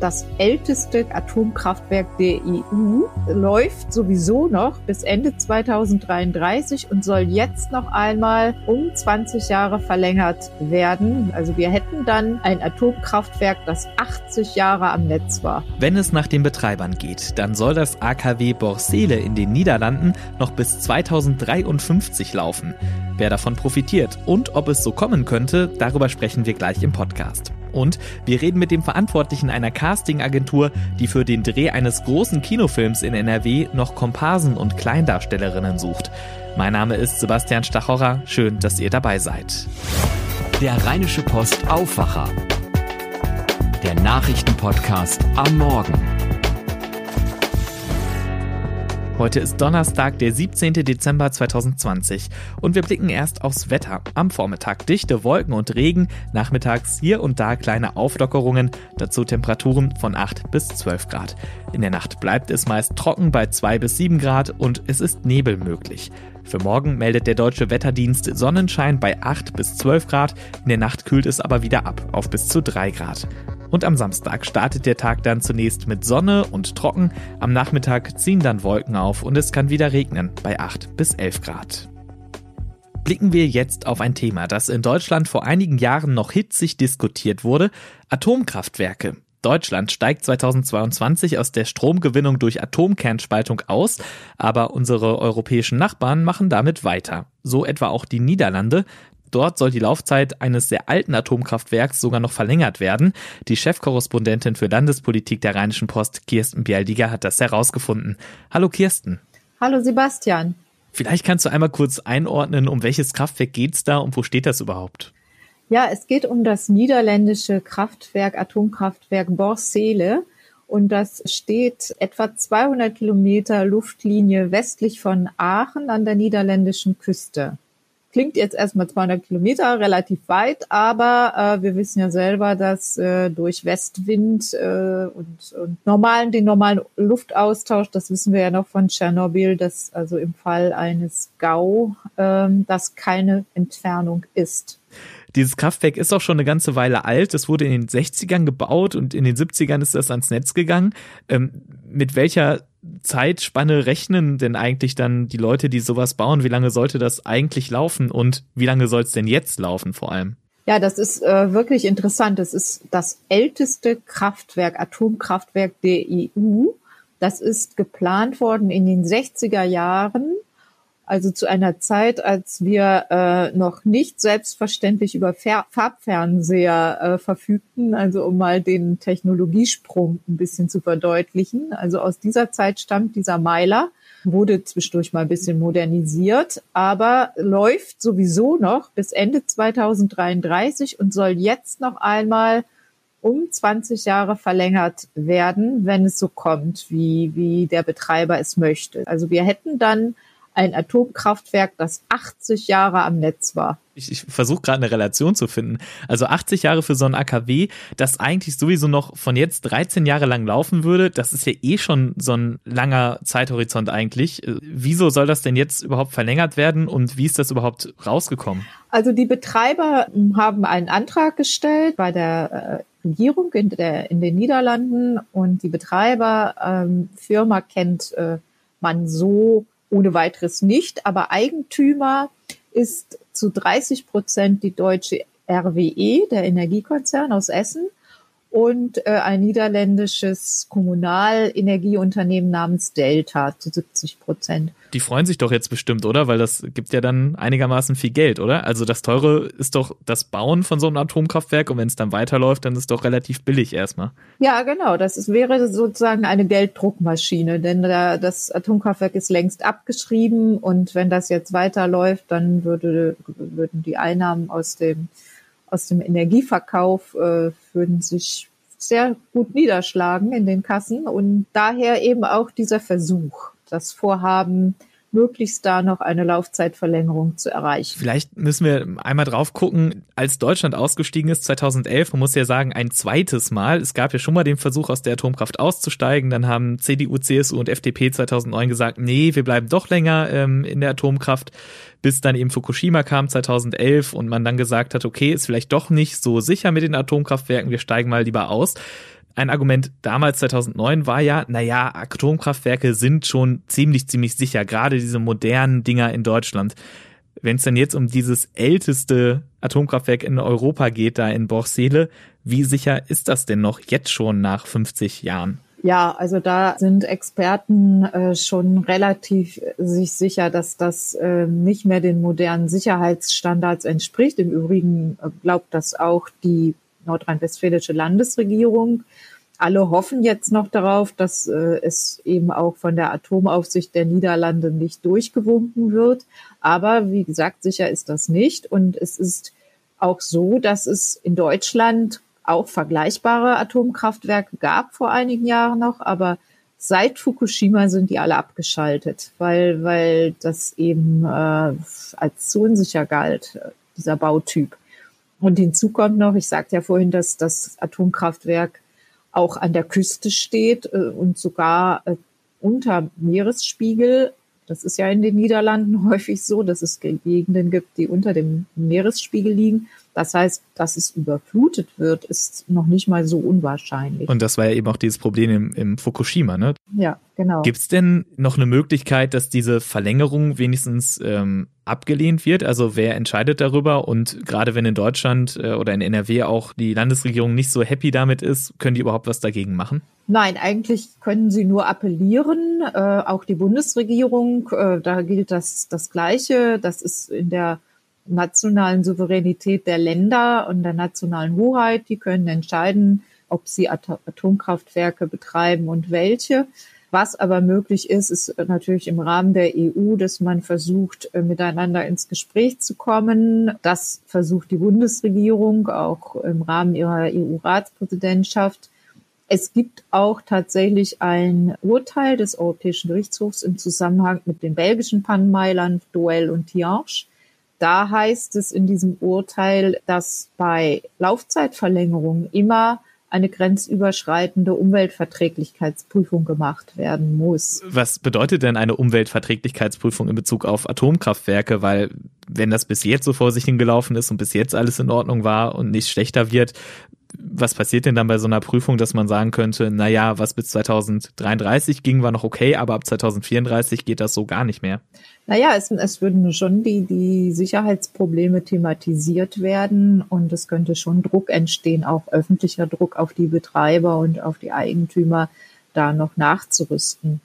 das älteste Atomkraftwerk der EU, läuft sowieso noch bis Ende 2033 und soll jetzt noch einmal um 20 Jahre verlängert werden. Also wir hätten dann ein Atomkraftwerk, das 80 Jahre am Netz war. Wenn es nach den Betreibern geht, dann soll das AKW Borsele in den Niederlanden noch bis 2053 laufen. Wer davon profitiert und ob es so kommen könnte, darüber sprechen wir gleich im Podcast. Und wir reden mit dem Verantwortlichen einer Castingagentur, die für den Dreh eines großen Kinofilms in NRW noch Komparsen und Kleindarstellerinnen sucht. Mein Name ist Sebastian Stachorra. Schön, dass ihr dabei seid. Der Rheinische Post Aufwacher. Der Nachrichtenpodcast am Morgen. Heute ist Donnerstag, der 17. Dezember 2020 und wir blicken erst aufs Wetter. Am Vormittag dichte Wolken und Regen, nachmittags hier und da kleine Auflockerungen, dazu Temperaturen von 8 bis 12 Grad. In der Nacht bleibt es meist trocken bei 2 bis 7 Grad und es ist Nebel möglich. Für morgen meldet der deutsche Wetterdienst Sonnenschein bei 8 bis 12 Grad, in der Nacht kühlt es aber wieder ab auf bis zu 3 Grad. Und am Samstag startet der Tag dann zunächst mit Sonne und trocken. Am Nachmittag ziehen dann Wolken auf und es kann wieder regnen bei 8 bis 11 Grad. Blicken wir jetzt auf ein Thema, das in Deutschland vor einigen Jahren noch hitzig diskutiert wurde, Atomkraftwerke. Deutschland steigt 2022 aus der Stromgewinnung durch Atomkernspaltung aus, aber unsere europäischen Nachbarn machen damit weiter. So etwa auch die Niederlande. Dort soll die Laufzeit eines sehr alten Atomkraftwerks sogar noch verlängert werden. Die Chefkorrespondentin für Landespolitik der Rheinischen Post, Kirsten Bialdiger, hat das herausgefunden. Hallo Kirsten. Hallo Sebastian. Vielleicht kannst du einmal kurz einordnen, um welches Kraftwerk geht's da und wo steht das überhaupt? Ja, es geht um das niederländische Kraftwerk, Atomkraftwerk Borsele. Und das steht etwa 200 Kilometer Luftlinie westlich von Aachen an der niederländischen Küste. Klingt jetzt erstmal 200 Kilometer, relativ weit, aber äh, wir wissen ja selber, dass äh, durch Westwind äh, und, und normalen, den normalen Luftaustausch, das wissen wir ja noch von Tschernobyl, dass also im Fall eines GAU äh, das keine Entfernung ist. Dieses Kraftwerk ist auch schon eine ganze Weile alt. Es wurde in den 60ern gebaut und in den 70ern ist das ans Netz gegangen. Ähm, mit welcher Zeitspanne rechnen denn eigentlich dann die Leute, die sowas bauen? Wie lange sollte das eigentlich laufen und wie lange soll es denn jetzt laufen vor allem? Ja, das ist äh, wirklich interessant. Das ist das älteste Kraftwerk, Atomkraftwerk der EU. Das ist geplant worden in den 60er Jahren also zu einer Zeit, als wir äh, noch nicht selbstverständlich über Fer Farbfernseher äh, verfügten, also um mal den Technologiesprung ein bisschen zu verdeutlichen. Also aus dieser Zeit stammt dieser Meiler, wurde zwischendurch mal ein bisschen modernisiert, aber läuft sowieso noch bis Ende 2033 und soll jetzt noch einmal um 20 Jahre verlängert werden, wenn es so kommt, wie, wie der Betreiber es möchte. Also wir hätten dann ein Atomkraftwerk, das 80 Jahre am Netz war. Ich, ich versuche gerade eine Relation zu finden. Also 80 Jahre für so ein AKW, das eigentlich sowieso noch von jetzt 13 Jahre lang laufen würde, das ist ja eh schon so ein langer Zeithorizont eigentlich. Äh, wieso soll das denn jetzt überhaupt verlängert werden und wie ist das überhaupt rausgekommen? Also die Betreiber haben einen Antrag gestellt bei der äh, Regierung in, der, in den Niederlanden und die Betreiberfirma ähm, kennt äh, man so ohne weiteres nicht, aber Eigentümer ist zu 30 Prozent die deutsche RWE, der Energiekonzern aus Essen, und äh, ein niederländisches Kommunalenergieunternehmen namens Delta zu 70 Prozent. Die freuen sich doch jetzt bestimmt, oder? Weil das gibt ja dann einigermaßen viel Geld, oder? Also das teure ist doch das Bauen von so einem Atomkraftwerk und wenn es dann weiterläuft, dann ist es doch relativ billig erstmal. Ja, genau. Das ist, wäre sozusagen eine Gelddruckmaschine, denn da, das Atomkraftwerk ist längst abgeschrieben und wenn das jetzt weiterläuft, dann würde, würden die Einnahmen aus dem aus dem Energieverkauf äh, würden sich sehr gut niederschlagen in den Kassen. Und daher eben auch dieser Versuch, das Vorhaben möglichst da noch eine Laufzeitverlängerung zu erreichen. Vielleicht müssen wir einmal drauf gucken, als Deutschland ausgestiegen ist 2011, man muss ja sagen, ein zweites Mal. Es gab ja schon mal den Versuch, aus der Atomkraft auszusteigen. Dann haben CDU, CSU und FDP 2009 gesagt, nee, wir bleiben doch länger ähm, in der Atomkraft, bis dann eben Fukushima kam 2011 und man dann gesagt hat, okay, ist vielleicht doch nicht so sicher mit den Atomkraftwerken, wir steigen mal lieber aus. Ein Argument damals 2009 war ja, naja, Atomkraftwerke sind schon ziemlich, ziemlich sicher, gerade diese modernen Dinger in Deutschland. Wenn es dann jetzt um dieses älteste Atomkraftwerk in Europa geht, da in Borssele, wie sicher ist das denn noch jetzt schon nach 50 Jahren? Ja, also da sind Experten äh, schon relativ sich sicher, dass das äh, nicht mehr den modernen Sicherheitsstandards entspricht. Im Übrigen äh, glaubt das auch die nordrhein-westfälische Landesregierung. Alle hoffen jetzt noch darauf, dass äh, es eben auch von der Atomaufsicht der Niederlande nicht durchgewunken wird. Aber wie gesagt, sicher ist das nicht. Und es ist auch so, dass es in Deutschland auch vergleichbare Atomkraftwerke gab vor einigen Jahren noch, aber seit Fukushima sind die alle abgeschaltet, weil, weil das eben äh, als zu unsicher galt, dieser Bautyp. Und hinzu kommt noch, ich sagte ja vorhin, dass das Atomkraftwerk auch an der Küste steht äh, und sogar äh, unter Meeresspiegel. Das ist ja in den Niederlanden häufig so, dass es Gegenden gibt, die unter dem Meeresspiegel liegen. Das heißt, dass es überflutet wird, ist noch nicht mal so unwahrscheinlich. Und das war ja eben auch dieses Problem im, im Fukushima, ne? Ja, genau. Gibt es denn noch eine Möglichkeit, dass diese Verlängerung wenigstens ähm, abgelehnt wird? Also wer entscheidet darüber? Und gerade wenn in Deutschland äh, oder in NRW auch die Landesregierung nicht so happy damit ist, können die überhaupt was dagegen machen? Nein, eigentlich können sie nur appellieren. Äh, auch die Bundesregierung, äh, da gilt das, das Gleiche. Das ist in der nationalen Souveränität der Länder und der nationalen Hoheit. Die können entscheiden, ob sie Atomkraftwerke betreiben und welche. Was aber möglich ist, ist natürlich im Rahmen der EU, dass man versucht, äh, miteinander ins Gespräch zu kommen. Das versucht die Bundesregierung auch im Rahmen ihrer EU-Ratspräsidentschaft. Es gibt auch tatsächlich ein Urteil des Europäischen Gerichtshofs im Zusammenhang mit den belgischen Pannenmeilern Doel und Tianche. Da heißt es in diesem Urteil, dass bei Laufzeitverlängerungen immer eine grenzüberschreitende Umweltverträglichkeitsprüfung gemacht werden muss. Was bedeutet denn eine Umweltverträglichkeitsprüfung in Bezug auf Atomkraftwerke? Weil wenn das bis jetzt so vor sich hingelaufen ist und bis jetzt alles in Ordnung war und nicht schlechter wird, was passiert denn dann bei so einer Prüfung, dass man sagen könnte, na ja, was bis 2033 ging, war noch okay, aber ab 2034 geht das so gar nicht mehr? Naja, es, es würden schon die, die Sicherheitsprobleme thematisiert werden und es könnte schon Druck entstehen, auch öffentlicher Druck auf die Betreiber und auf die Eigentümer, da noch nachzurüsten.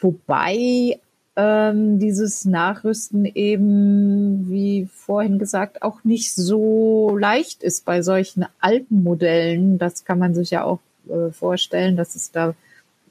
Wobei ähm, dieses Nachrüsten eben, wie vorhin gesagt, auch nicht so leicht ist bei solchen alten Modellen. Das kann man sich ja auch äh, vorstellen, dass es da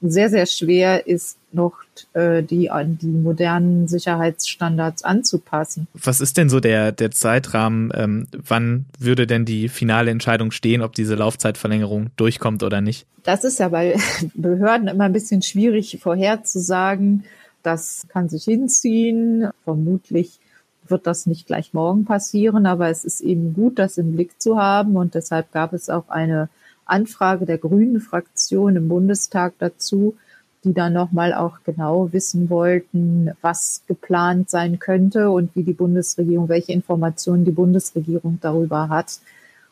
sehr, sehr schwer ist, noch äh, die an die modernen Sicherheitsstandards anzupassen. Was ist denn so der, der Zeitrahmen? Ähm, wann würde denn die finale Entscheidung stehen, ob diese Laufzeitverlängerung durchkommt oder nicht? Das ist ja bei Behörden immer ein bisschen schwierig vorherzusagen. Das kann sich hinziehen. Vermutlich wird das nicht gleich morgen passieren, aber es ist eben gut, das im Blick zu haben. Und deshalb gab es auch eine Anfrage der Grünen Fraktion im Bundestag dazu, die dann nochmal auch genau wissen wollten, was geplant sein könnte und wie die Bundesregierung, welche Informationen die Bundesregierung darüber hat.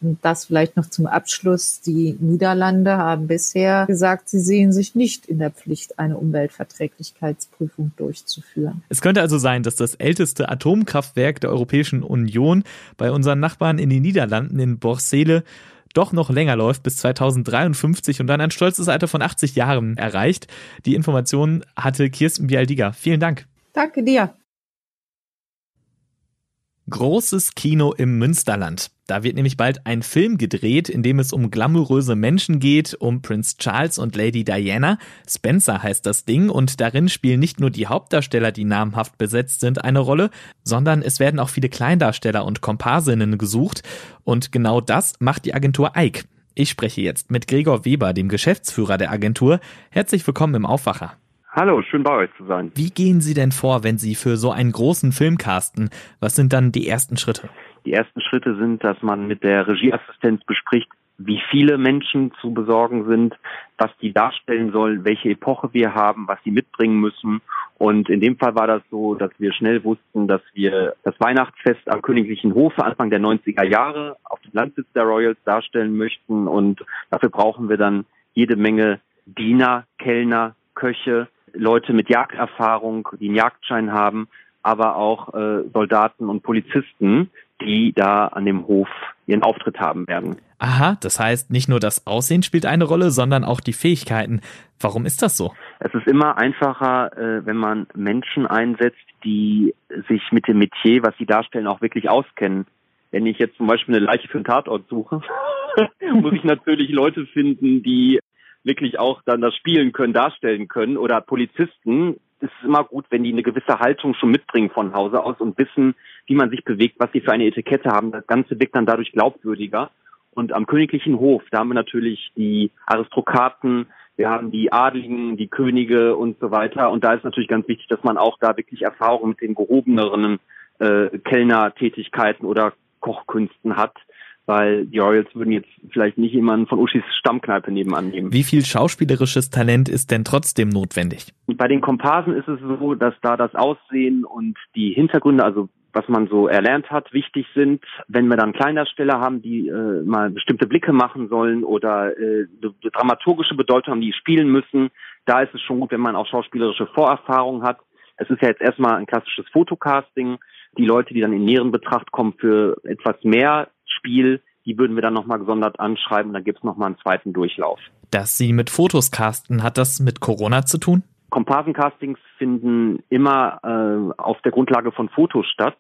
Und das vielleicht noch zum Abschluss. Die Niederlande haben bisher gesagt, sie sehen sich nicht in der Pflicht, eine Umweltverträglichkeitsprüfung durchzuführen. Es könnte also sein, dass das älteste Atomkraftwerk der Europäischen Union bei unseren Nachbarn in den Niederlanden in Borsele doch noch länger läuft bis 2053 und dann ein stolzes Alter von 80 Jahren erreicht. Die Informationen hatte Kirsten Bialdiger. Vielen Dank. Danke dir. Großes Kino im Münsterland. Da wird nämlich bald ein Film gedreht, in dem es um glamouröse Menschen geht, um Prince Charles und Lady Diana. Spencer heißt das Ding und darin spielen nicht nur die Hauptdarsteller, die namhaft besetzt sind, eine Rolle, sondern es werden auch viele Kleindarsteller und Komparsinnen gesucht. Und genau das macht die Agentur Ike. Ich spreche jetzt mit Gregor Weber, dem Geschäftsführer der Agentur. Herzlich willkommen im Aufwacher. Hallo, schön bei euch zu sein. Wie gehen Sie denn vor, wenn Sie für so einen großen Film casten? Was sind dann die ersten Schritte? Die ersten Schritte sind, dass man mit der Regieassistenz bespricht, wie viele Menschen zu besorgen sind, was die darstellen sollen, welche Epoche wir haben, was sie mitbringen müssen. Und in dem Fall war das so, dass wir schnell wussten, dass wir das Weihnachtsfest am Königlichen Hofe Anfang der 90er Jahre auf dem Landsitz der Royals darstellen möchten. Und dafür brauchen wir dann jede Menge Diener, Kellner, Köche, Leute mit Jagderfahrung, die einen Jagdschein haben, aber auch äh, Soldaten und Polizisten, die da an dem Hof ihren Auftritt haben werden. Aha, das heißt, nicht nur das Aussehen spielt eine Rolle, sondern auch die Fähigkeiten. Warum ist das so? Es ist immer einfacher, äh, wenn man Menschen einsetzt, die sich mit dem Metier, was sie darstellen, auch wirklich auskennen. Wenn ich jetzt zum Beispiel eine Leiche für einen Tatort suche, muss ich natürlich Leute finden, die wirklich auch dann das spielen können, darstellen können oder Polizisten. Es ist immer gut, wenn die eine gewisse Haltung schon mitbringen von Hause aus und wissen, wie man sich bewegt, was sie für eine Etikette haben. Das Ganze wirkt dann dadurch glaubwürdiger. Und am königlichen Hof, da haben wir natürlich die Aristokraten, wir haben die Adligen, die Könige und so weiter. Und da ist natürlich ganz wichtig, dass man auch da wirklich Erfahrung mit den gehobeneren äh, Kellnertätigkeiten oder Kochkünsten hat weil die Royals würden jetzt vielleicht nicht jemanden von Uschis Stammkneipe nebenan nehmen. Wie viel schauspielerisches Talent ist denn trotzdem notwendig? Bei den Komparsen ist es so, dass da das Aussehen und die Hintergründe, also was man so erlernt hat, wichtig sind. Wenn wir dann Kleindarsteller haben, die äh, mal bestimmte Blicke machen sollen oder äh, dramaturgische Bedeutung haben, die spielen müssen, da ist es schon gut, wenn man auch schauspielerische Vorerfahrung hat. Es ist ja jetzt erstmal ein klassisches Fotocasting. Die Leute, die dann in näheren Betracht kommen für etwas mehr Spiel, die würden wir dann nochmal gesondert anschreiben. Dann gibt es nochmal einen zweiten Durchlauf. Dass Sie mit Fotos casten, hat das mit Corona zu tun? Komparsencastings finden immer äh, auf der Grundlage von Fotos statt.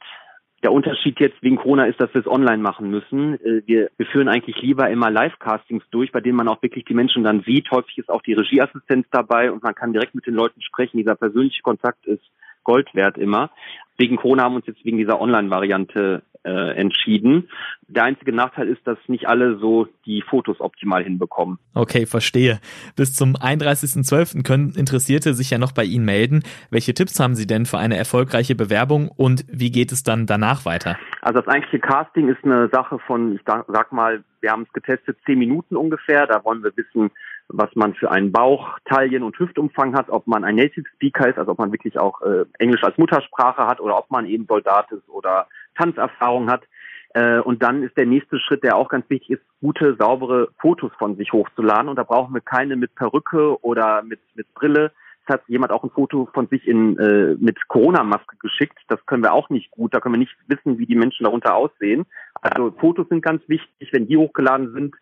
Der Unterschied jetzt wegen Corona ist, dass wir es online machen müssen. Äh, wir, wir führen eigentlich lieber immer Live-Castings durch, bei denen man auch wirklich die Menschen dann sieht. Häufig ist auch die Regieassistenz dabei und man kann direkt mit den Leuten sprechen. Dieser persönliche Kontakt ist Gold wert immer. Wegen Corona haben wir uns jetzt wegen dieser Online-Variante äh, entschieden. Der einzige Nachteil ist, dass nicht alle so die Fotos optimal hinbekommen. Okay, verstehe. Bis zum 31.12. können Interessierte sich ja noch bei Ihnen melden. Welche Tipps haben Sie denn für eine erfolgreiche Bewerbung und wie geht es dann danach weiter? Also das eigentliche Casting ist eine Sache von, ich sag mal, wir haben es getestet, zehn Minuten ungefähr. Da wollen wir wissen, was man für einen Bauch, Taillen und Hüftumfang hat, ob man ein Native Speaker ist, also ob man wirklich auch äh, Englisch als Muttersprache hat oder ob man eben Soldat ist oder Tanzerfahrung hat. Äh, und dann ist der nächste Schritt, der auch ganz wichtig ist, gute, saubere Fotos von sich hochzuladen. Und da brauchen wir keine mit Perücke oder mit, mit Brille. Es hat jemand auch ein Foto von sich in, äh, mit Corona-Maske geschickt. Das können wir auch nicht gut. Da können wir nicht wissen, wie die Menschen darunter aussehen. Also Fotos sind ganz wichtig. Wenn die hochgeladen sind,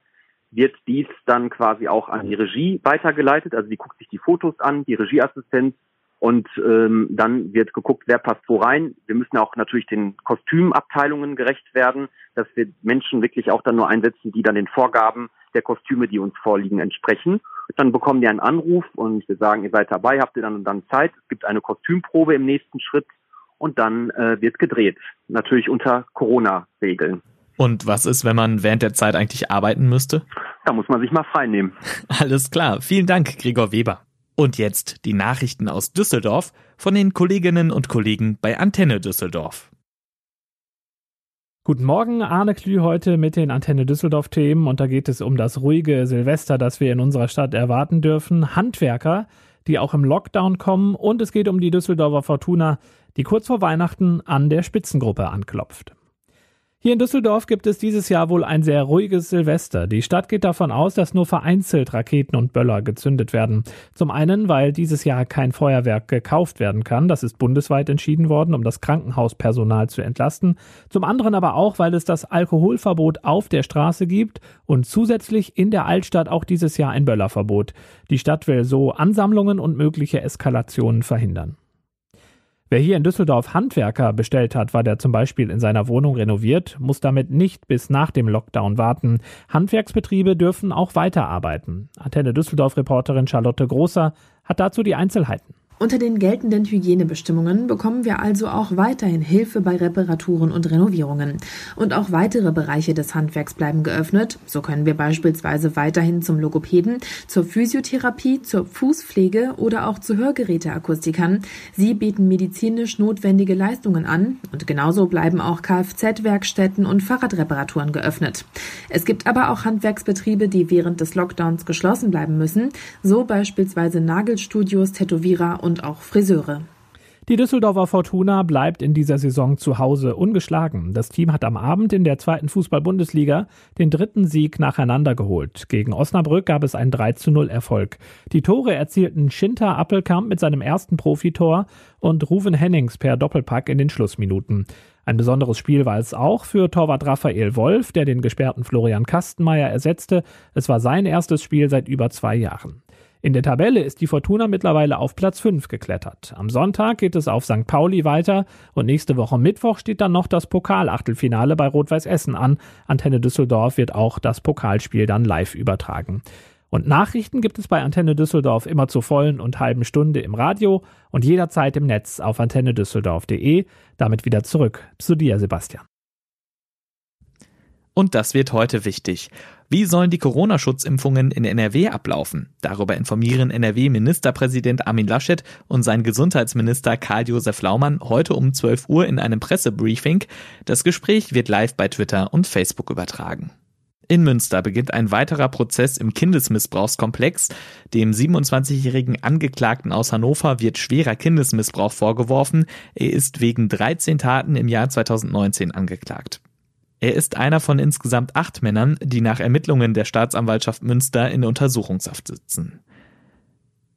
wird dies dann quasi auch an die Regie weitergeleitet. Also die guckt sich die Fotos an, die Regieassistenz und ähm, dann wird geguckt, wer passt wo rein. Wir müssen auch natürlich den Kostümabteilungen gerecht werden, dass wir Menschen wirklich auch dann nur einsetzen, die dann den Vorgaben der Kostüme, die uns vorliegen, entsprechen. Dann bekommen die einen Anruf und wir sagen, ihr seid dabei, habt ihr dann und dann Zeit. Es gibt eine Kostümprobe im nächsten Schritt und dann äh, wird gedreht. Natürlich unter Corona-Regeln. Und was ist, wenn man während der Zeit eigentlich arbeiten müsste? Da muss man sich mal frei nehmen. Alles klar. Vielen Dank, Gregor Weber. Und jetzt die Nachrichten aus Düsseldorf von den Kolleginnen und Kollegen bei Antenne Düsseldorf. Guten Morgen, Arne Klü heute mit den Antenne Düsseldorf Themen und da geht es um das ruhige Silvester, das wir in unserer Stadt erwarten dürfen. Handwerker, die auch im Lockdown kommen und es geht um die Düsseldorfer Fortuna, die kurz vor Weihnachten an der Spitzengruppe anklopft. Hier in Düsseldorf gibt es dieses Jahr wohl ein sehr ruhiges Silvester. Die Stadt geht davon aus, dass nur vereinzelt Raketen und Böller gezündet werden. Zum einen, weil dieses Jahr kein Feuerwerk gekauft werden kann. Das ist bundesweit entschieden worden, um das Krankenhauspersonal zu entlasten. Zum anderen aber auch, weil es das Alkoholverbot auf der Straße gibt und zusätzlich in der Altstadt auch dieses Jahr ein Böllerverbot. Die Stadt will so Ansammlungen und mögliche Eskalationen verhindern. Wer hier in Düsseldorf Handwerker bestellt hat, weil der zum Beispiel in seiner Wohnung renoviert, muss damit nicht bis nach dem Lockdown warten. Handwerksbetriebe dürfen auch weiterarbeiten. Antenne Düsseldorf-Reporterin Charlotte Großer hat dazu die Einzelheiten. Unter den geltenden Hygienebestimmungen bekommen wir also auch weiterhin Hilfe bei Reparaturen und Renovierungen. Und auch weitere Bereiche des Handwerks bleiben geöffnet. So können wir beispielsweise weiterhin zum Logopäden, zur Physiotherapie, zur Fußpflege oder auch zu Hörgeräteakustikern. Sie bieten medizinisch notwendige Leistungen an und genauso bleiben auch Kfz-Werkstätten und Fahrradreparaturen geöffnet. Es gibt aber auch Handwerksbetriebe, die während des Lockdowns geschlossen bleiben müssen, so beispielsweise Nagelstudios, Tätowierer auch Friseure. Die Düsseldorfer Fortuna bleibt in dieser Saison zu Hause ungeschlagen. Das Team hat am Abend in der zweiten Fußball-Bundesliga den dritten Sieg nacheinander geholt. Gegen Osnabrück gab es einen 3 zu 0 Erfolg. Die Tore erzielten Schinter Appelkamp mit seinem ersten Profitor und Ruven Hennings per Doppelpack in den Schlussminuten. Ein besonderes Spiel war es auch für Torwart Raphael Wolf, der den gesperrten Florian Kastenmeier ersetzte. Es war sein erstes Spiel seit über zwei Jahren. In der Tabelle ist die Fortuna mittlerweile auf Platz 5 geklettert. Am Sonntag geht es auf St. Pauli weiter und nächste Woche Mittwoch steht dann noch das Pokalachtelfinale bei Rot-Weiß Essen an. Antenne Düsseldorf wird auch das Pokalspiel dann live übertragen. Und Nachrichten gibt es bei Antenne Düsseldorf immer zur vollen und halben Stunde im Radio und jederzeit im Netz auf antennedüsseldorf.de. Damit wieder zurück zu dir, Sebastian. Und das wird heute wichtig. Wie sollen die Corona-Schutzimpfungen in NRW ablaufen? Darüber informieren NRW-Ministerpräsident Armin Laschet und sein Gesundheitsminister Karl-Josef Laumann heute um 12 Uhr in einem Pressebriefing. Das Gespräch wird live bei Twitter und Facebook übertragen. In Münster beginnt ein weiterer Prozess im Kindesmissbrauchskomplex. Dem 27-jährigen Angeklagten aus Hannover wird schwerer Kindesmissbrauch vorgeworfen. Er ist wegen 13 Taten im Jahr 2019 angeklagt. Er ist einer von insgesamt acht Männern, die nach Ermittlungen der Staatsanwaltschaft Münster in Untersuchungshaft sitzen.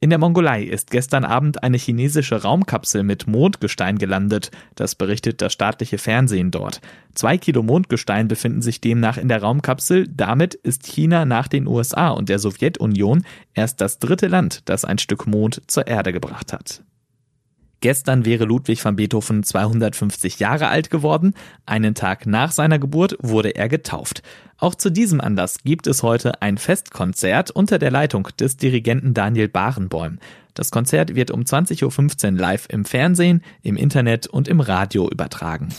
In der Mongolei ist gestern Abend eine chinesische Raumkapsel mit Mondgestein gelandet. Das berichtet das staatliche Fernsehen dort. Zwei Kilo Mondgestein befinden sich demnach in der Raumkapsel. Damit ist China nach den USA und der Sowjetunion erst das dritte Land, das ein Stück Mond zur Erde gebracht hat. Gestern wäre Ludwig van Beethoven 250 Jahre alt geworden. Einen Tag nach seiner Geburt wurde er getauft. Auch zu diesem Anlass gibt es heute ein Festkonzert unter der Leitung des Dirigenten Daniel Barenbäum. Das Konzert wird um 20.15 Uhr live im Fernsehen, im Internet und im Radio übertragen.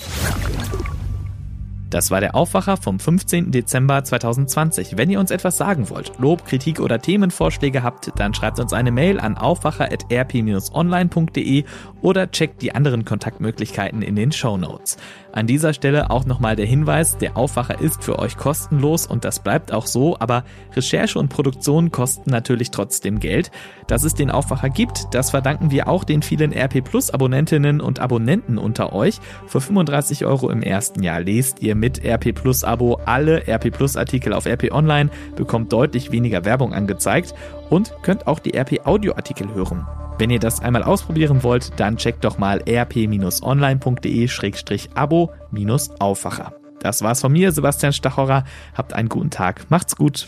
Das war der Aufwacher vom 15. Dezember 2020. Wenn ihr uns etwas sagen wollt, Lob, Kritik oder Themenvorschläge habt, dann schreibt uns eine Mail an aufwacher.rp-online.de oder checkt die anderen Kontaktmöglichkeiten in den Show Notes. An dieser Stelle auch nochmal der Hinweis, der Aufwacher ist für euch kostenlos und das bleibt auch so, aber Recherche und Produktion kosten natürlich trotzdem Geld. Dass es den Aufwacher gibt, das verdanken wir auch den vielen RP Plus Abonnentinnen und Abonnenten unter euch. Für 35 Euro im ersten Jahr lest ihr mit RP Plus Abo alle RP Plus Artikel auf RP Online, bekommt deutlich weniger Werbung angezeigt und könnt auch die RP Audio Artikel hören. Wenn ihr das einmal ausprobieren wollt, dann checkt doch mal rp-online.de-abo-aufwacher. Das war's von mir, Sebastian Stachorer. Habt einen guten Tag. Macht's gut.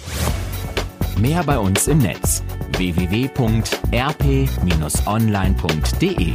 Mehr bei uns im Netz www.rp-online.de